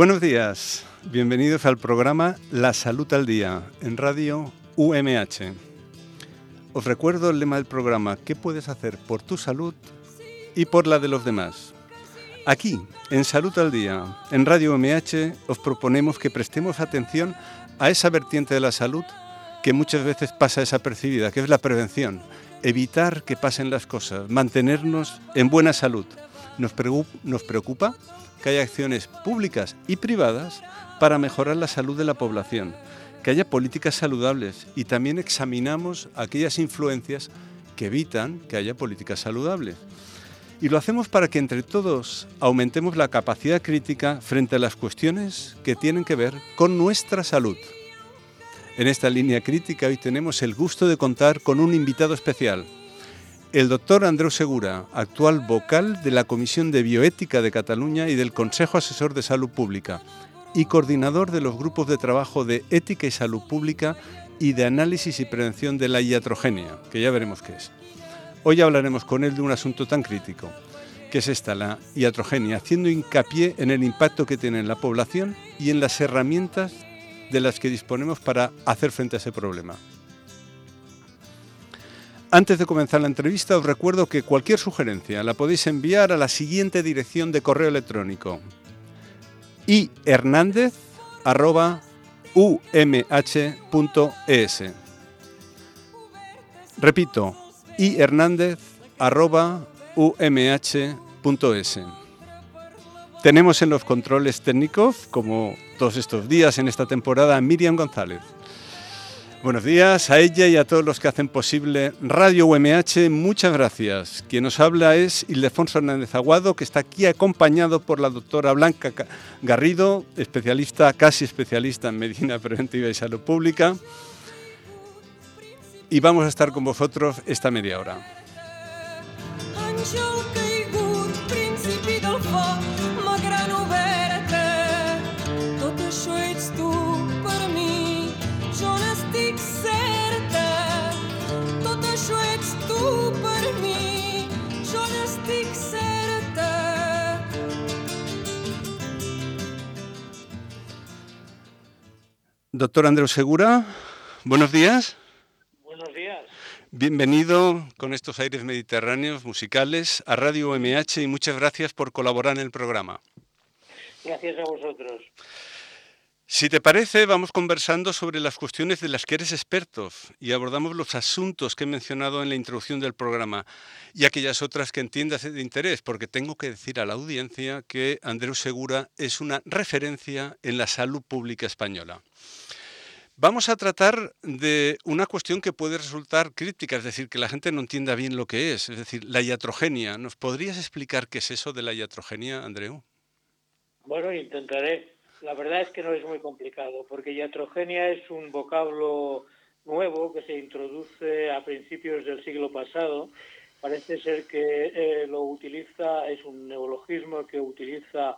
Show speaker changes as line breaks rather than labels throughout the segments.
Buenos días, bienvenidos al programa La Salud al Día en Radio UMH. Os recuerdo el lema del programa, ¿qué puedes hacer por tu salud y por la de los demás? Aquí, en Salud al Día, en Radio UMH, os proponemos que prestemos atención a esa vertiente de la salud que muchas veces pasa desapercibida, que es la prevención. Evitar que pasen las cosas, mantenernos en buena salud. Nos preocupa que haya acciones públicas y privadas para mejorar la salud de la población, que haya políticas saludables y también examinamos aquellas influencias que evitan que haya políticas saludables. Y lo hacemos para que entre todos aumentemos la capacidad crítica frente a las cuestiones que tienen que ver con nuestra salud. En esta línea crítica hoy tenemos el gusto de contar con un invitado especial, el doctor Andreu Segura, actual vocal de la Comisión de Bioética de Cataluña y del Consejo Asesor de Salud Pública y coordinador de los grupos de trabajo de Ética y Salud Pública y de Análisis y Prevención de la Iatrogenia, que ya veremos qué es. Hoy hablaremos con él de un asunto tan crítico, que es esta, la iatrogenia, haciendo hincapié en el impacto que tiene en la población y en las herramientas de las que disponemos para hacer frente a ese problema. Antes de comenzar la entrevista os recuerdo que cualquier sugerencia la podéis enviar a la siguiente dirección de correo electrónico. ihernandez.umh.es Repito, ihernandez.umh.es Tenemos en los controles técnicos, como todos estos días en esta temporada, a Miriam González. Buenos días a ella y a todos los que hacen posible Radio UMH. Muchas gracias. Quien nos habla es Ildefonso Hernández Aguado, que está aquí acompañado por la doctora Blanca Garrido, especialista, casi especialista en medicina preventiva y salud pública. Y vamos a estar con vosotros esta media hora. Doctor Andreu Segura, buenos días.
Buenos días.
Bienvenido con estos aires mediterráneos musicales a Radio MH y muchas gracias por colaborar en el programa.
Gracias a vosotros.
Si te parece, vamos conversando sobre las cuestiones de las que eres experto y abordamos los asuntos que he mencionado en la introducción del programa y aquellas otras que entiendas de interés, porque tengo que decir a la audiencia que Andreu Segura es una referencia en la salud pública española. Vamos a tratar de una cuestión que puede resultar crítica, es decir, que la gente no entienda bien lo que es, es decir, la iatrogenia. ¿Nos podrías explicar qué es eso de la iatrogenia, Andreu?
Bueno, intentaré. La verdad es que no es muy complicado, porque iatrogenia es un vocablo nuevo que se introduce a principios del siglo pasado. Parece ser que eh, lo utiliza, es un neologismo que utiliza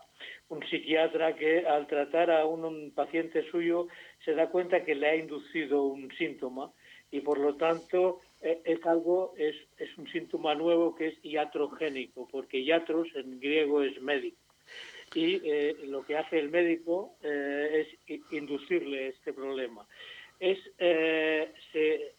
un psiquiatra que al tratar a un paciente suyo se da cuenta que le ha inducido un síntoma y por lo tanto eh, es algo, es, es un síntoma nuevo que es iatrogénico, porque iatros en griego es médico. Y eh, lo que hace el médico eh, es inducirle este problema. Es, se,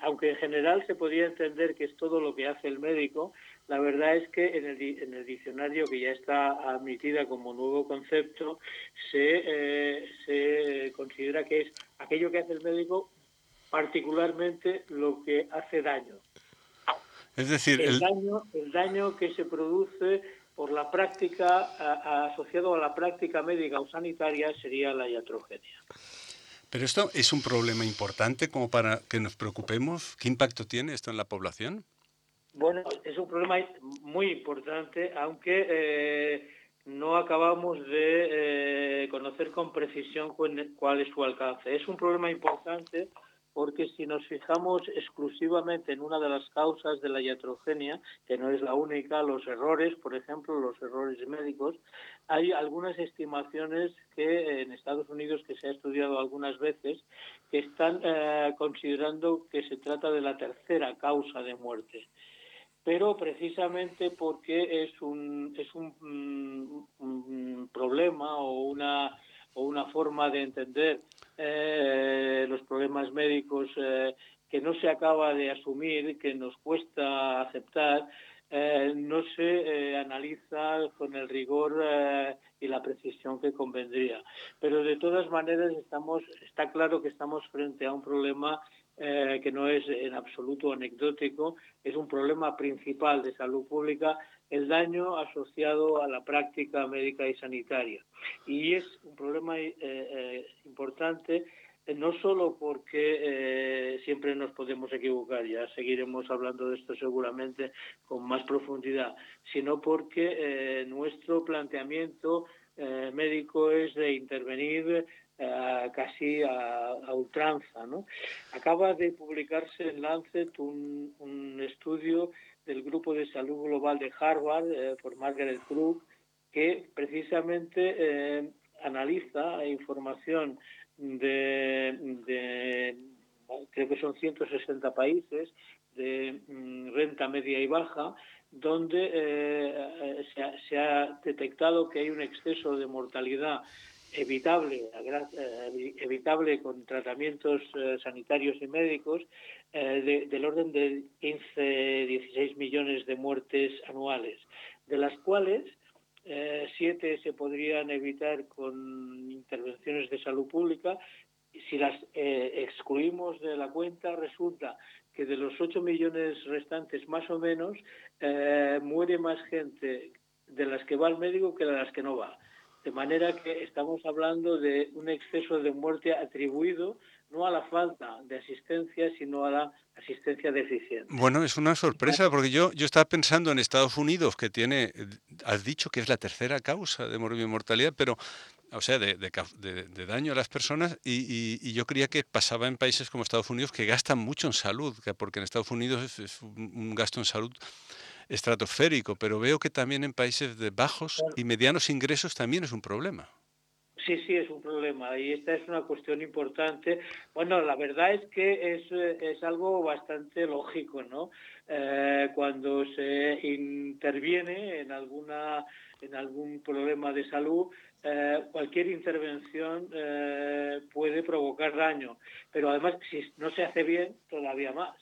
aunque en general se podría entender que es todo lo que hace el médico, la verdad es que en el, en el diccionario, que ya está admitida como nuevo concepto, se, eh, se considera que es aquello que hace el médico, particularmente lo que hace daño.
Es decir,
el, daño, el daño que se produce por la práctica, asociado a la práctica médica o sanitaria, sería la iatrogenia.
Pero esto es un problema importante como para que nos preocupemos. ¿Qué impacto tiene esto en la población?
Bueno, es un problema muy importante, aunque eh, no acabamos de eh, conocer con precisión cuál es su alcance. Es un problema importante porque si nos fijamos exclusivamente en una de las causas de la iatrogenia, que no es la única, los errores, por ejemplo, los errores médicos, hay algunas estimaciones que en Estados Unidos, que se ha estudiado algunas veces, que están eh, considerando que se trata de la tercera causa de muerte pero precisamente porque es un es un, mm, problema o una o una forma de entender eh, los problemas médicos eh, que no se acaba de asumir, que nos cuesta aceptar, eh, no se analiza con el rigor y la precisión que convendría. Pero de todas maneras estamos, está claro que estamos frente a un problema que no es en absoluto anecdótico, es un problema principal de salud pública el daño asociado a la práctica médica y sanitaria. Y es un problema eh, eh, importante eh, no solo porque siempre nos podemos equivocar, ya seguiremos hablando de esto seguramente con más profundidad, sino porque nuestro planteamiento médico es de intervenir casi a, ultranza. ¿no? Acaba de publicarse en Lancet un, estudio del Grupo de Salud Global de Harvard eh, por Margaret Krug, que precisamente eh, analiza información de, creo que son 160 países de mm, renta media y baja, donde eh, se, ha, detectado que hay un exceso de mortalidad evitable, evitable con tratamientos sanitarios y médicos eh, del orden de 15, 16 millones de muertes anuales, de las cuales eh, siete se podrían evitar con intervenciones de salud pública. Si las eh, excluimos de la cuenta, resulta que de los 8 millones restantes, más o menos, muere más gente de las que va al médico que de las que no va. De manera que estamos hablando de un exceso de muerte atribuido no a la falta de asistencia, sino a la asistencia deficiente.
Bueno, es una sorpresa porque yo, yo estaba pensando en Estados Unidos, que tiene, has dicho que es la tercera causa de mortalidad, pero, o sea, de, daño a las personas, y, y, yo creía que pasaba en países como Estados Unidos que gastan mucho en salud, porque en Estados Unidos es, un, gasto en salud estratosférico, pero veo que también en países de bajos y medianos ingresos también es un problema.
Sí, sí, es un problema y esta es una cuestión importante. Bueno, la verdad es que es, es algo bastante lógico, ¿no? Eh, cuando se interviene en alguna en algún problema de salud, eh, cualquier intervención eh, puede provocar daño, pero además si no se hace bien, todavía más.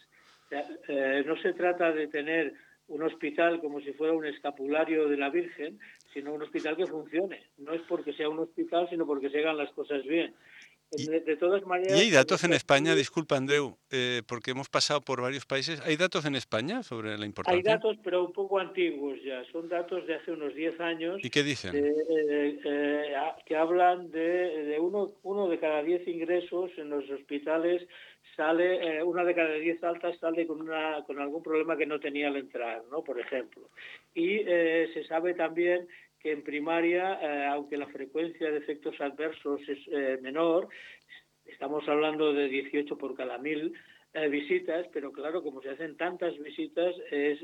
no se trata de tener un hospital como si fuera un escapulario de la Virgen, sino un hospital que funcione. No es porque sea un hospital, sino porque se hagan las cosas bien.
De, todas maneras... ¿Y hay datos en España, disculpa Andreu, eh, porque hemos pasado por varios países, ¿hay datos en España sobre la importancia?
Hay datos, pero un poco antiguos ya, son datos de hace unos 10 años.
¿Y qué dicen?
Eh, eh, que hablan de, de uno, uno de cada 10 ingresos en los hospitales sale, eh, una de cada diez altas sale con, una, con algún problema que no tenía al entrar, ¿no? por ejemplo. Y eh, se sabe también en primaria, eh, aunque la frecuencia de efectos adversos es menor, estamos hablando de 18 por cada mil visitas, pero claro, como se hacen tantas visitas, es,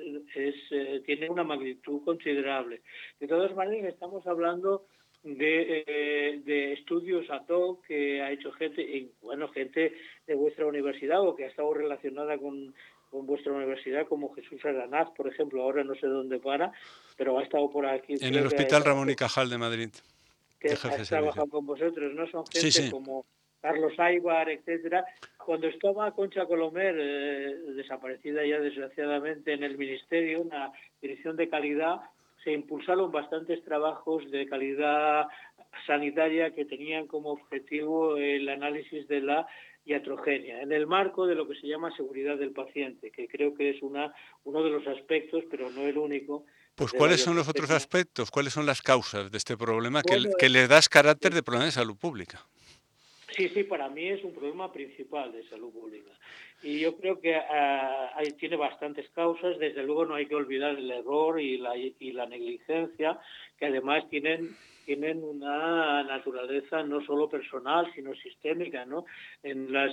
tiene una magnitud considerable. De todas maneras, estamos hablando de, eh, de estudios a hoc que ha hecho gente, y, bueno, gente de vuestra universidad o que ha estado relacionada con, con vuestra universidad, como Jesús Aranaz, por ejemplo, ahora no sé dónde para, pero ha estado por aquí.
En el Hospital Ramón y Cajal de Madrid.
Que ha trabajado con vosotros, ¿no? Son gente como Carlos Aybar, etcétera. Cuando estaba Concha Colomer, eh, desaparecida ya desgraciadamente en el Ministerio, una dirección de calidad, se impulsaron bastantes trabajos de calidad sanitaria que tenían como objetivo el análisis de la iatrogenia, en el marco de lo que se llama seguridad del paciente, que creo que es una, uno de los aspectos, pero no el único.
Pues ¿cuáles son los otros aspectos? ¿Cuáles son las causas de este problema que, que le das carácter de problema de salud pública?
Sí, sí, para mí es un problema principal de salud pública. Y yo creo que ah, tiene bastantes causas. Desde luego no hay que olvidar el error y la, y la negligencia, que además tienen tienen una naturaleza no solo personal, sino sistémica, ¿no? En las,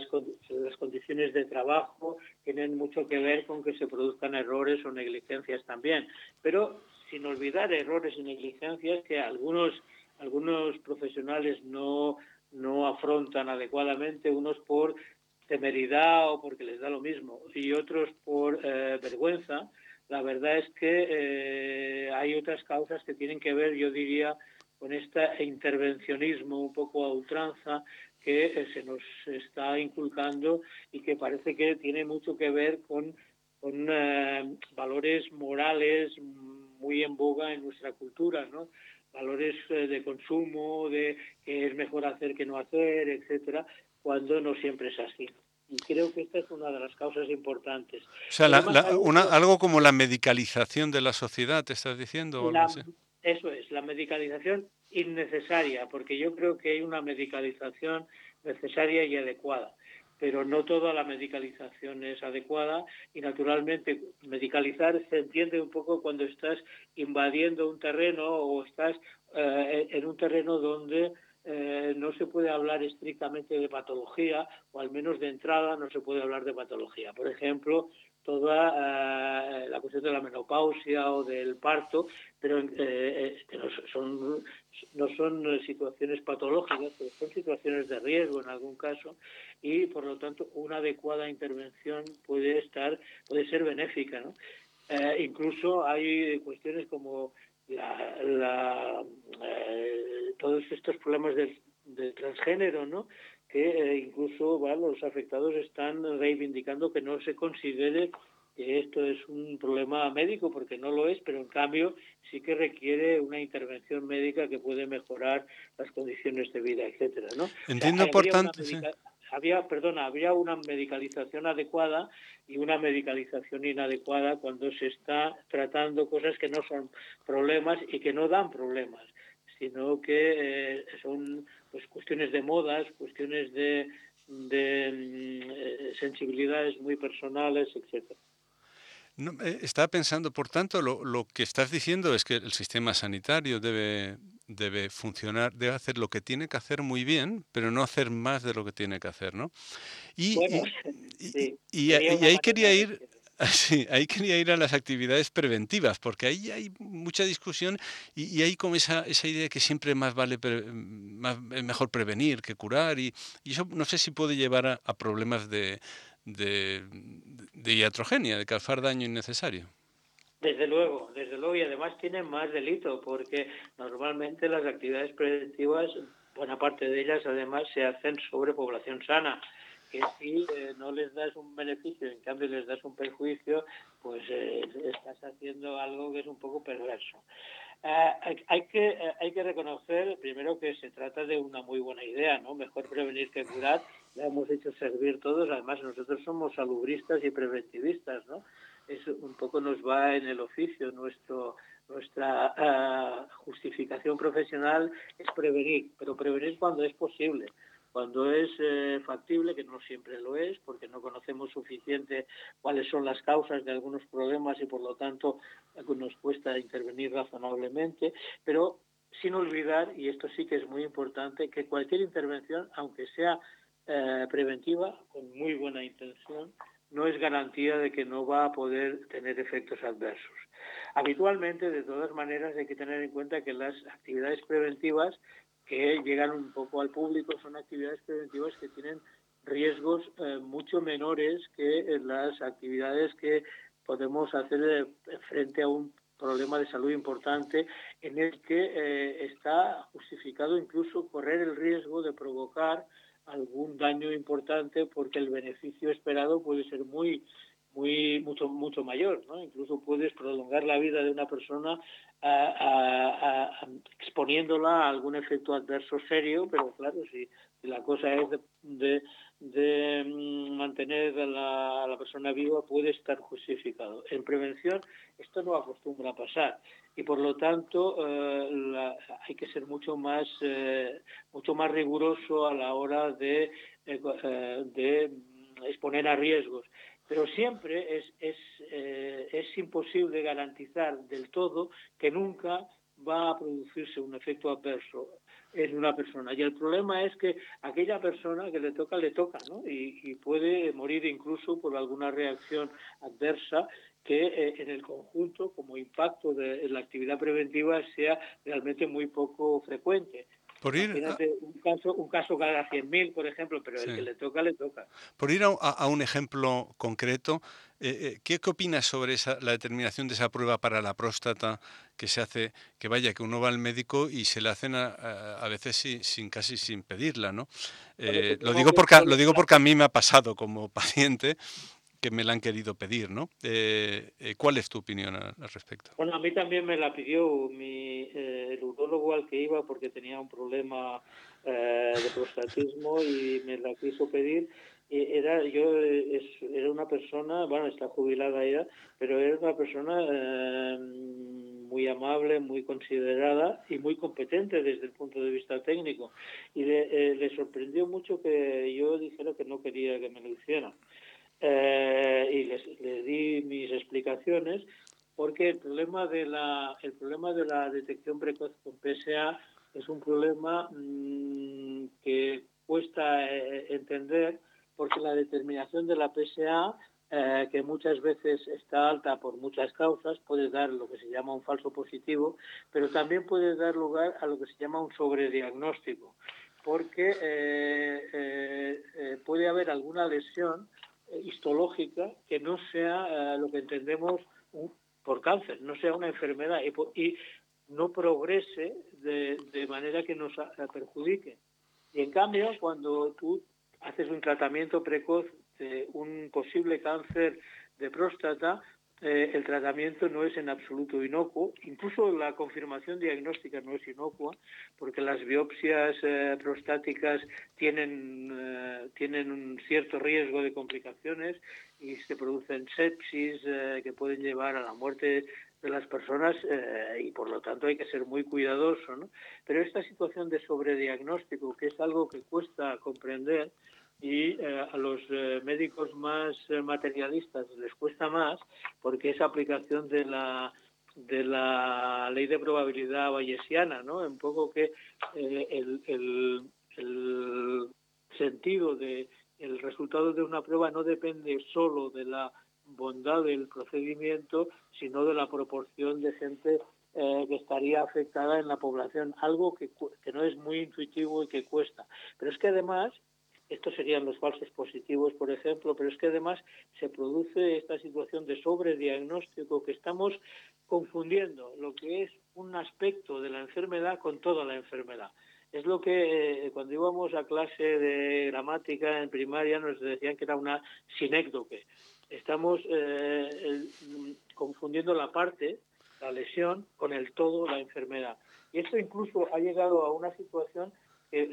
condiciones de trabajo tienen mucho que ver con que se produzcan errores o negligencias también, pero sin olvidar errores y negligencias que algunos algunos profesionales no no afrontan adecuadamente, unos por temeridad o porque les da lo mismo y otros por eh, vergüenza, la verdad es que eh, hay otras causas que tienen que ver, yo diría, con este intervencionismo un poco a ultranza que eh, se nos está inculcando y que parece que tiene mucho que ver con, con eh, valores morales muy en boga en nuestra cultura, ¿no? valores eh, de consumo, de que es mejor hacer que no hacer, etcétera, cuando no siempre es así. Y creo que esta es una de las causas importantes.
O sea, algo como la medicalización de la sociedad, ¿te estás diciendo?
Eso es, la medicalización innecesaria, porque yo creo que hay una medicalización necesaria y adecuada pero no toda la medicalización es adecuada y naturalmente medicalizar se entiende un poco cuando estás invadiendo un terreno o estás eh, en un terreno donde eh, no se puede hablar estrictamente de patología, o al menos de entrada no se puede hablar de patología. Por ejemplo, toda eh, la cuestión de la menopausia o del parto, pero eh, no, son, no son situaciones patológicas, pero son situaciones de riesgo en algún caso y por lo tanto una adecuada intervención puede estar, puede ser benéfica. ¿no? incluso hay cuestiones como la, eh, todos estos problemas del, transgénero, ¿no? que eh, incluso los afectados están reivindicando que no se considere que esto es un problema médico, porque no lo es, pero en cambio sí que requiere una intervención médica que puede mejorar las condiciones de vida, etcétera, ¿no?
Entiendo, por tanto,
había, perdona, había una medicalización adecuada y una medicalización inadecuada cuando se está tratando cosas que no son problemas y que no dan problemas, sino que eh, son pues cuestiones de modas, cuestiones de, de mm, eh, sensibilidades muy personales, etcétera.
No, eh, estaba pensando, por tanto, lo, lo, que estás diciendo es que el sistema sanitario debe, debe funcionar, debe hacer lo que tiene que hacer muy bien, pero no hacer más de lo que tiene que hacer, ¿no? Y, y, ahí quería ir... Sí, ahí quería ir a las actividades preventivas, porque ahí hay mucha discusión y, hay como esa, esa idea de que siempre más vale más, es mejor prevenir que curar y, eso no sé si puede llevar a problemas de, de, de iatrogenia, de causar daño innecesario.
Desde luego, desde luego, y además tienen más delito, porque normalmente las actividades preventivas, buena parte de ellas además se hacen sobre población sana, que si eh, no les das un beneficio, en cambio les das un perjuicio, pues eh, estás haciendo algo que es un poco perverso. Eh, hay, que, hay que reconocer primero que se trata de una muy buena idea, ¿no? Mejor prevenir que curar, la hemos hecho servir todos, además nosotros somos salubristas y preventivistas, ¿no? Eso un poco nos va en el oficio, nuestro nuestra ah, justificación profesional es prevenir, pero prevenir cuando es posible, cuando es eh, factible, que no siempre lo es, porque no conocemos suficiente cuáles son las causas de algunos problemas y por lo tanto nos cuesta intervenir razonablemente, pero sin olvidar, y esto sí que es muy importante, que cualquier intervención, aunque sea eh, preventiva, con muy buena intención, no es garantía de que no va a poder tener efectos adversos. Habitualmente, de todas maneras, hay que tener en cuenta que las actividades preventivas que llegan un poco al público son actividades preventivas que tienen riesgos eh, mucho menores que las actividades que podemos hacer frente a un problema de salud importante en el que eh, está justificado incluso correr el riesgo de provocar algún daño importante porque el beneficio esperado puede ser muy muy mucho mucho mayor incluso puedes prolongar la vida de una persona exponiéndola a algún efecto adverso serio pero claro si, la cosa es de, mm, mantener a la, persona viva puede estar justificado. En prevención esto no acostumbra a pasar. Y por lo tanto eh, hay que ser mucho más eh, mucho más riguroso a la hora de, eh, de exponer a riesgos. Pero siempre es, es, es imposible garantizar del todo que nunca va a producirse un efecto adverso en una persona. Y el problema es que aquella persona que le toca, le toca, ¿no? Y, puede morir incluso por alguna reacción adversa que eh, en el conjunto, como impacto de la actividad preventiva, sea realmente muy poco frecuente. Por ir un, caso, un caso cada 100.000, por ejemplo, pero el que le toca, le toca.
Por ir a, un ejemplo concreto, eh, eh, ¿qué, opinas sobre esa, la determinación de esa prueba para la próstata que se hace, que vaya, que uno va al médico y se le hacen a, a, veces sin, casi sin pedirla, ¿no? Eh, lo, digo porque, lo digo porque a mí me ha pasado como paciente que me la han querido pedir, ¿no? Eh, eh, ¿Cuál es tu opinión al, respecto?
Bueno, a mí también me la pidió mi, eh, el urólogo al que iba porque tenía un problema de prostatismo y me la quiso pedir. Y era yo era una persona, bueno, está jubilada ya, pero era una persona muy amable, muy considerada y muy competente desde el punto de vista técnico. Y le, le sorprendió mucho que yo dijera que no quería que me lo hiciera. Eh, y les, di mis explicaciones porque el problema de la el problema de la detección precoz con PSA es un problema mm, que cuesta eh, entender porque la determinación de la PSA eh, que muchas veces está alta por muchas causas, puede dar lo que se llama un falso positivo, pero también puede dar lugar a lo que se llama un sobrediagnóstico, porque puede haber alguna lesión histológica que no sea eh, lo que entendemos por cáncer, no sea una enfermedad y, no progrese de, manera que nos perjudique. Y en cambio, cuando tú haces un tratamiento precoz de un posible cáncer de próstata, eh, el tratamiento no es en absoluto inocuo, incluso la confirmación diagnóstica no es inocua, porque las biopsias eh, prostáticas tienen, eh, tienen un cierto riesgo de complicaciones y se producen sepsis que pueden llevar a la muerte de las personas y por lo tanto hay que ser muy cuidadoso. Pero esta situación de sobrediagnóstico, que es algo que cuesta comprender, y eh, a los eh, médicos más eh, materialistas les cuesta más porque es aplicación de la de la ley de probabilidad bayesiana, ¿no? Un poco que el, el, el, sentido de el resultado de una prueba no depende solo de la bondad del procedimiento, sino de la proporción de gente que estaría afectada en la población, algo que, que no es muy intuitivo y que cuesta. Pero es que además estos serían los falsos positivos, por ejemplo, pero es que además se produce esta situación de sobrediagnóstico que estamos confundiendo lo que es un aspecto de la enfermedad con toda la enfermedad. Es lo que eh, cuando íbamos a clase de gramática en primaria nos decían que era una sinécdoque. Estamos eh, confundiendo la parte, la lesión, con el todo, la enfermedad. Y esto incluso ha llegado a una situación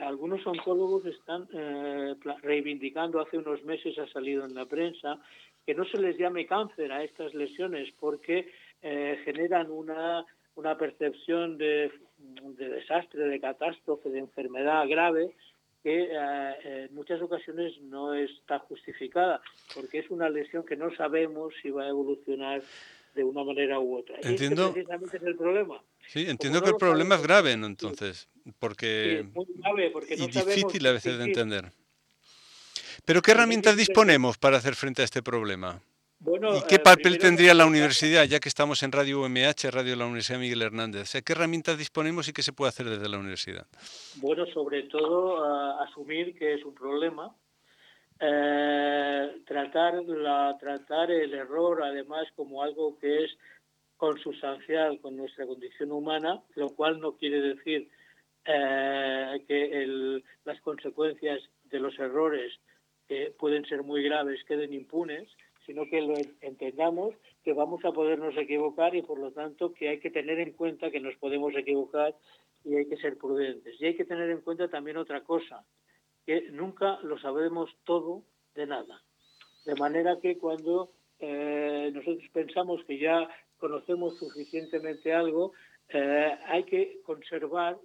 algunos oncólogos están eh, reivindicando, hace unos meses ha salido en la prensa, que no se les llame cáncer a estas lesiones porque eh, generan una, una percepción de, desastre, de catástrofe, de enfermedad grave que eh, en muchas ocasiones no está justificada, porque es una lesión que no sabemos si va a evolucionar de una manera u otra.
Entiendo.
Y este precisamente es el problema.
Sí, entiendo que el problema es grave, entonces, porque,
es muy grave porque
y difícil a veces de entender. Pero ¿qué herramientas disponemos para hacer frente a este problema?
Bueno,
¿Y qué eh, papel tendría la universidad, ya que estamos en Radio UMH, Radio de la Universidad Miguel Hernández? ¿Qué herramientas disponemos y qué se puede hacer desde la universidad?
Bueno, sobre todo asumir que es un problema, eh, tratar, la, tratar el error además como algo que es consustancial con nuestra condición humana, lo cual no quiere decir eh, que las consecuencias de los errores, que pueden ser muy graves, queden impunes, sino que lo entendamos que vamos a podernos equivocar y por lo tanto que hay que tener en cuenta que nos podemos equivocar y hay que ser prudentes. Y hay que tener en cuenta también otra cosa, que nunca lo sabemos todo de nada. De manera que cuando eh, nosotros pensamos que ya conocemos suficientemente algo, eh, hay que conservar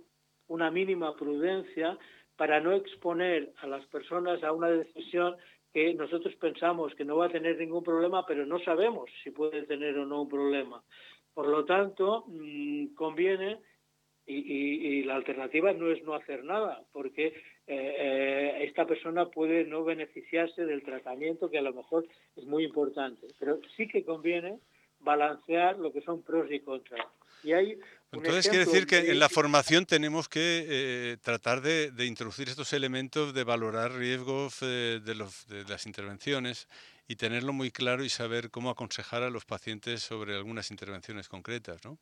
una mínima prudencia para no exponer a las personas a una decisión que nosotros pensamos que no va a tener ningún problema, pero no sabemos si puede tener o no un problema. Por lo tanto, mm, conviene y, la alternativa no es no hacer nada, porque eh, eh, esta persona puede no beneficiarse del tratamiento que a lo mejor es muy importante, pero sí que conviene balancear lo que son pros y contras. Y hay
Entonces quiere decir que en la formación tenemos que eh, tratar de, introducir estos elementos de valorar riesgos de, de, las intervenciones y tenerlo muy claro y saber cómo aconsejar a los pacientes sobre algunas intervenciones concretas, ¿no?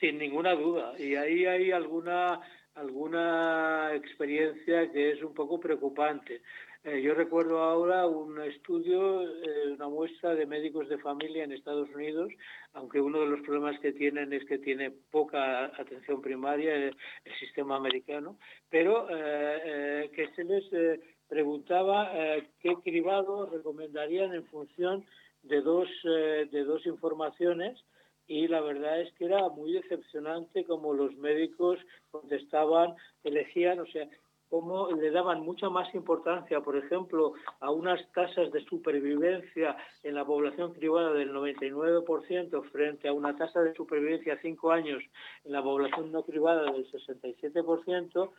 Sin ninguna duda. Y ahí hay alguna, alguna experiencia que es un poco preocupante. Eh, yo recuerdo ahora un estudio, eh, una muestra de médicos de familia en Estados Unidos, aunque uno de los problemas que tienen es que tiene poca atención primaria el, sistema americano, pero eh, que se les preguntaba qué cribado recomendarían en función de dos, de dos informaciones y la verdad es que era muy decepcionante como los médicos contestaban, elegían, o sea, cómo le daban mucha más importancia, por ejemplo, a unas tasas de supervivencia en la población privada del 99% frente a una tasa de supervivencia a cinco años en la población no privada del 67%,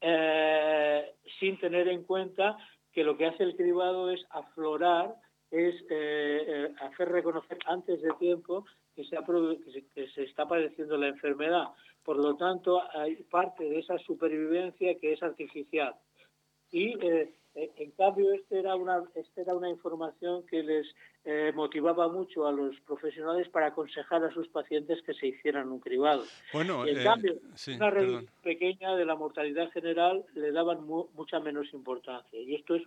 eh, sin tener en cuenta que lo que hace el cribado es aflorar, es eh, eh, hacer reconocer antes de tiempo que se, está padeciendo la enfermedad. Por lo tanto, hay parte de esa supervivencia que es artificial. Y eh, eh, en cambio, esta era una, este era una información que les eh, motivaba mucho a los profesionales para aconsejar a sus pacientes que se hicieran un cribado.
Bueno,
en cambio, una reducción pequeña de la mortalidad general le daban mucha menos importancia. Y esto es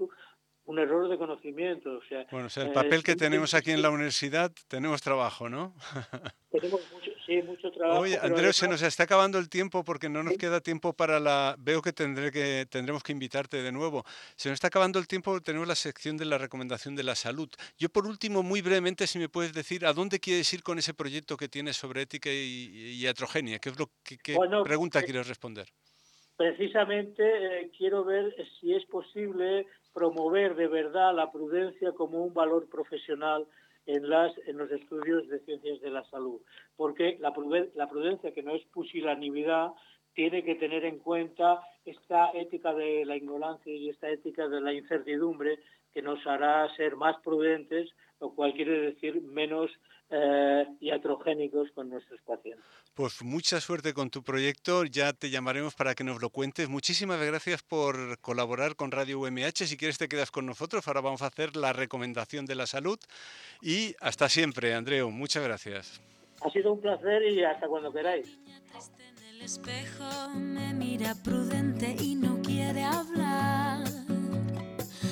un error de conocimiento. O sea,
bueno, o sea, el papel que tenemos aquí en la universidad, tenemos trabajo, ¿no?
tenemos mucho, sí, mucho trabajo.
Oye, Andrés, se nos está acabando el tiempo porque no nos queda tiempo para la... Veo que, tendré que tendremos que invitarte de nuevo. Se nos está acabando el tiempo, tenemos la sección de la recomendación de la salud. Yo, por último, muy brevemente, si me puedes decir, ¿a dónde quieres ir con ese proyecto que tienes sobre ética y, y atrogenia? ¿Qué, es lo, que, qué pregunta eh, quieres responder?
Precisamente eh, quiero ver si es posible promover de verdad la prudencia como un valor profesional en, los estudios de ciencias de la salud, porque la, la prudencia, que no es pusilanimidad, tiene que tener en cuenta esta ética de la ignorancia y esta ética de la incertidumbre que nos hará ser más prudentes, lo cual quiere decir menos eh, iatrogénicos con nuestros pacientes.
Pues mucha suerte con tu proyecto, ya te llamaremos para que nos lo cuentes. Muchísimas gracias por colaborar con Radio UMH. Si quieres te quedas con nosotros, ahora vamos a hacer la recomendación de la salud y hasta siempre, Andreu, muchas gracias.
Ha sido un placer y hasta cuando queráis.
En el espejo me mira prudente y no quiere hablar.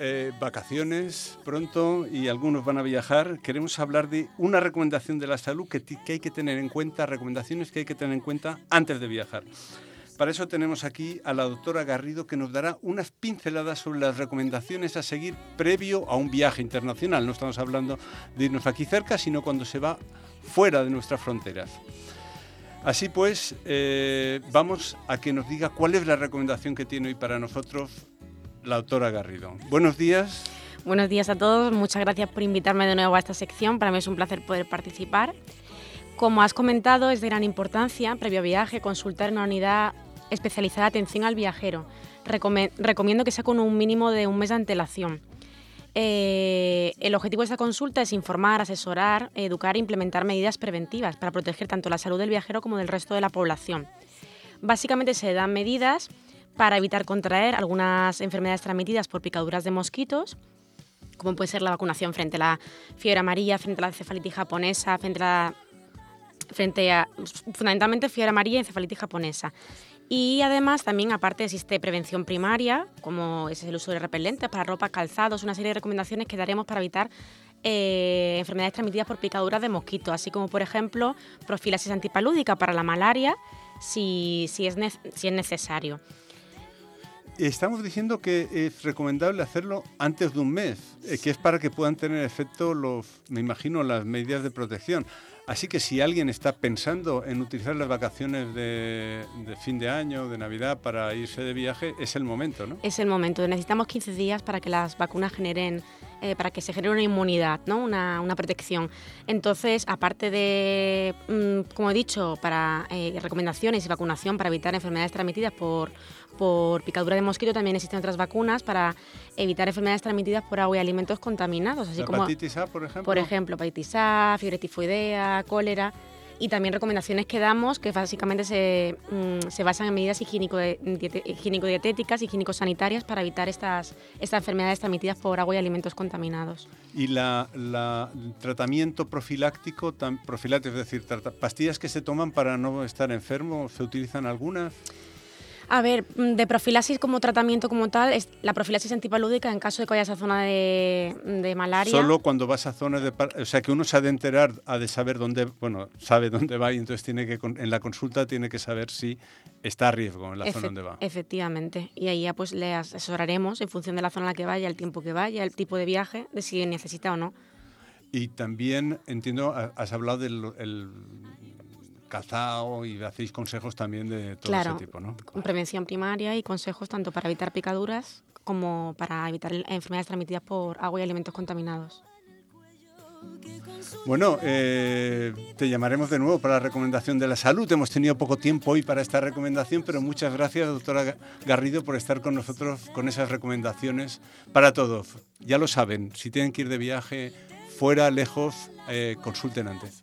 eh, vacaciones pronto y algunos van a viajar, queremos hablar de una recomendación de la salud que, hay que tener en cuenta, recomendaciones que hay que tener en cuenta antes de viajar. Para eso tenemos aquí a la doctora Garrido que nos dará unas pinceladas sobre las recomendaciones a seguir previo a un viaje internacional. No estamos hablando de irnos aquí cerca, sino cuando se va fuera de nuestras fronteras. Así pues, eh, vamos a que nos diga cuál es la recomendación que tiene hoy para nosotros la doctora Garrido. Buenos días.
Buenos días a todos, muchas gracias por invitarme de nuevo a esta sección. Para mí es un placer poder participar. Como has comentado, es de gran importancia, previo viaje, consultar una unidad especializada atención al viajero. recomiendo que sea con un mínimo de un mes de antelación. Eh, el objetivo de esta consulta es informar, asesorar, educar e implementar medidas preventivas para proteger tanto la salud del viajero como del resto de la población. Básicamente se dan medidas para evitar contraer algunas enfermedades transmitidas por picaduras de mosquitos, como puede ser la vacunación frente a la fiebre amarilla, frente a la encefalitis japonesa, frente a, frente a fundamentalmente fiebre amarilla y encefalitis japonesa. Y además también aparte existe prevención primaria, como es el uso de repelentes para ropa, calzados, una serie de recomendaciones que daremos para evitar eh, enfermedades transmitidas por picaduras de mosquitos, así como por ejemplo profilaxis antipalúdica para la malaria si, si, es, si es necesario.
Estamos diciendo que es recomendable hacerlo antes de un mes, eh, que es para que puedan tener efecto los, me imagino, las medidas de protección. Así que si alguien está pensando en utilizar las vacaciones de, fin de año, de Navidad, para irse de viaje, es el momento, ¿no?
Es el momento. Necesitamos 15 días para que las vacunas generen, eh, para que se genere una inmunidad, ¿no? Una, protección. Entonces, aparte de, mm, como he dicho, para eh, recomendaciones y vacunación para evitar enfermedades transmitidas por por picadura de mosquito también existen otras vacunas para evitar enfermedades transmitidas por agua y alimentos contaminados,
así como hepatitis A, por ejemplo.
Por ejemplo, hepatitis A, fiebre tifoidea, cólera y también recomendaciones que damos que básicamente se, mm, se basan en medidas higiénico-dietéticas, higiénico-sanitarias para evitar estas, estas enfermedades transmitidas por agua y alimentos contaminados.
¿Y la, la tratamiento profiláctico, profiláctico, es decir, pastillas que se toman para no estar enfermo, se utilizan algunas?
A ver, mm, de profilaxis como tratamiento como tal, es la profilaxis antipalúdica en caso de que vayas a zona de, malaria.
Solo cuando vas a zonas de... O sea, que uno se ha de enterar, ha de saber dónde... Bueno, sabe dónde va y entonces tiene que en la consulta tiene que saber si está a riesgo en la zona donde va.
Efectivamente. Y ahí ya pues le asesoraremos en función de la zona a la que vaya, el tiempo que vaya, el tipo de viaje, de si necesita o no.
Y también, entiendo, has hablado del cazao y hacéis consejos también de todo ese tipo, ¿no?
Prevención primaria y consejos tanto para evitar picaduras como para evitar enfermedades transmitidas por agua y alimentos contaminados.
Bueno, eh, te llamaremos de nuevo para la recomendación de la salud. Hemos tenido poco tiempo hoy para esta recomendación, pero muchas gracias, doctora Garrido, por estar con nosotros con esas recomendaciones para todos. Ya lo saben, si tienen que ir de viaje fuera, lejos, eh, consulten antes.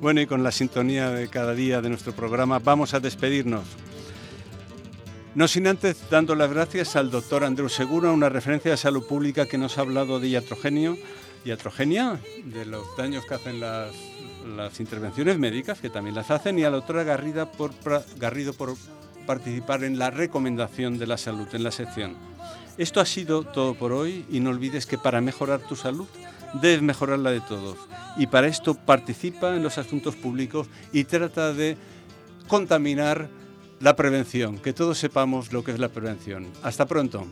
Bueno, y con la sintonía de cada día de nuestro programa vamos a despedirnos. No sin antes dando las gracias al doctor Andreu Segura, una referencia de salud pública que nos ha hablado de iatrogenio, iatrogenia, de los daños que hacen las, intervenciones médicas, que también las hacen, y a la doctora Garrido por, Garrido por participar en la recomendación de la salud en la sección. Esto ha sido todo por hoy y no olvides que para mejorar tu salud debes mejorar la de todos. Y para esto participa en los asuntos públicos y trata de contaminar la prevención, que todos sepamos lo que es la prevención. Hasta pronto.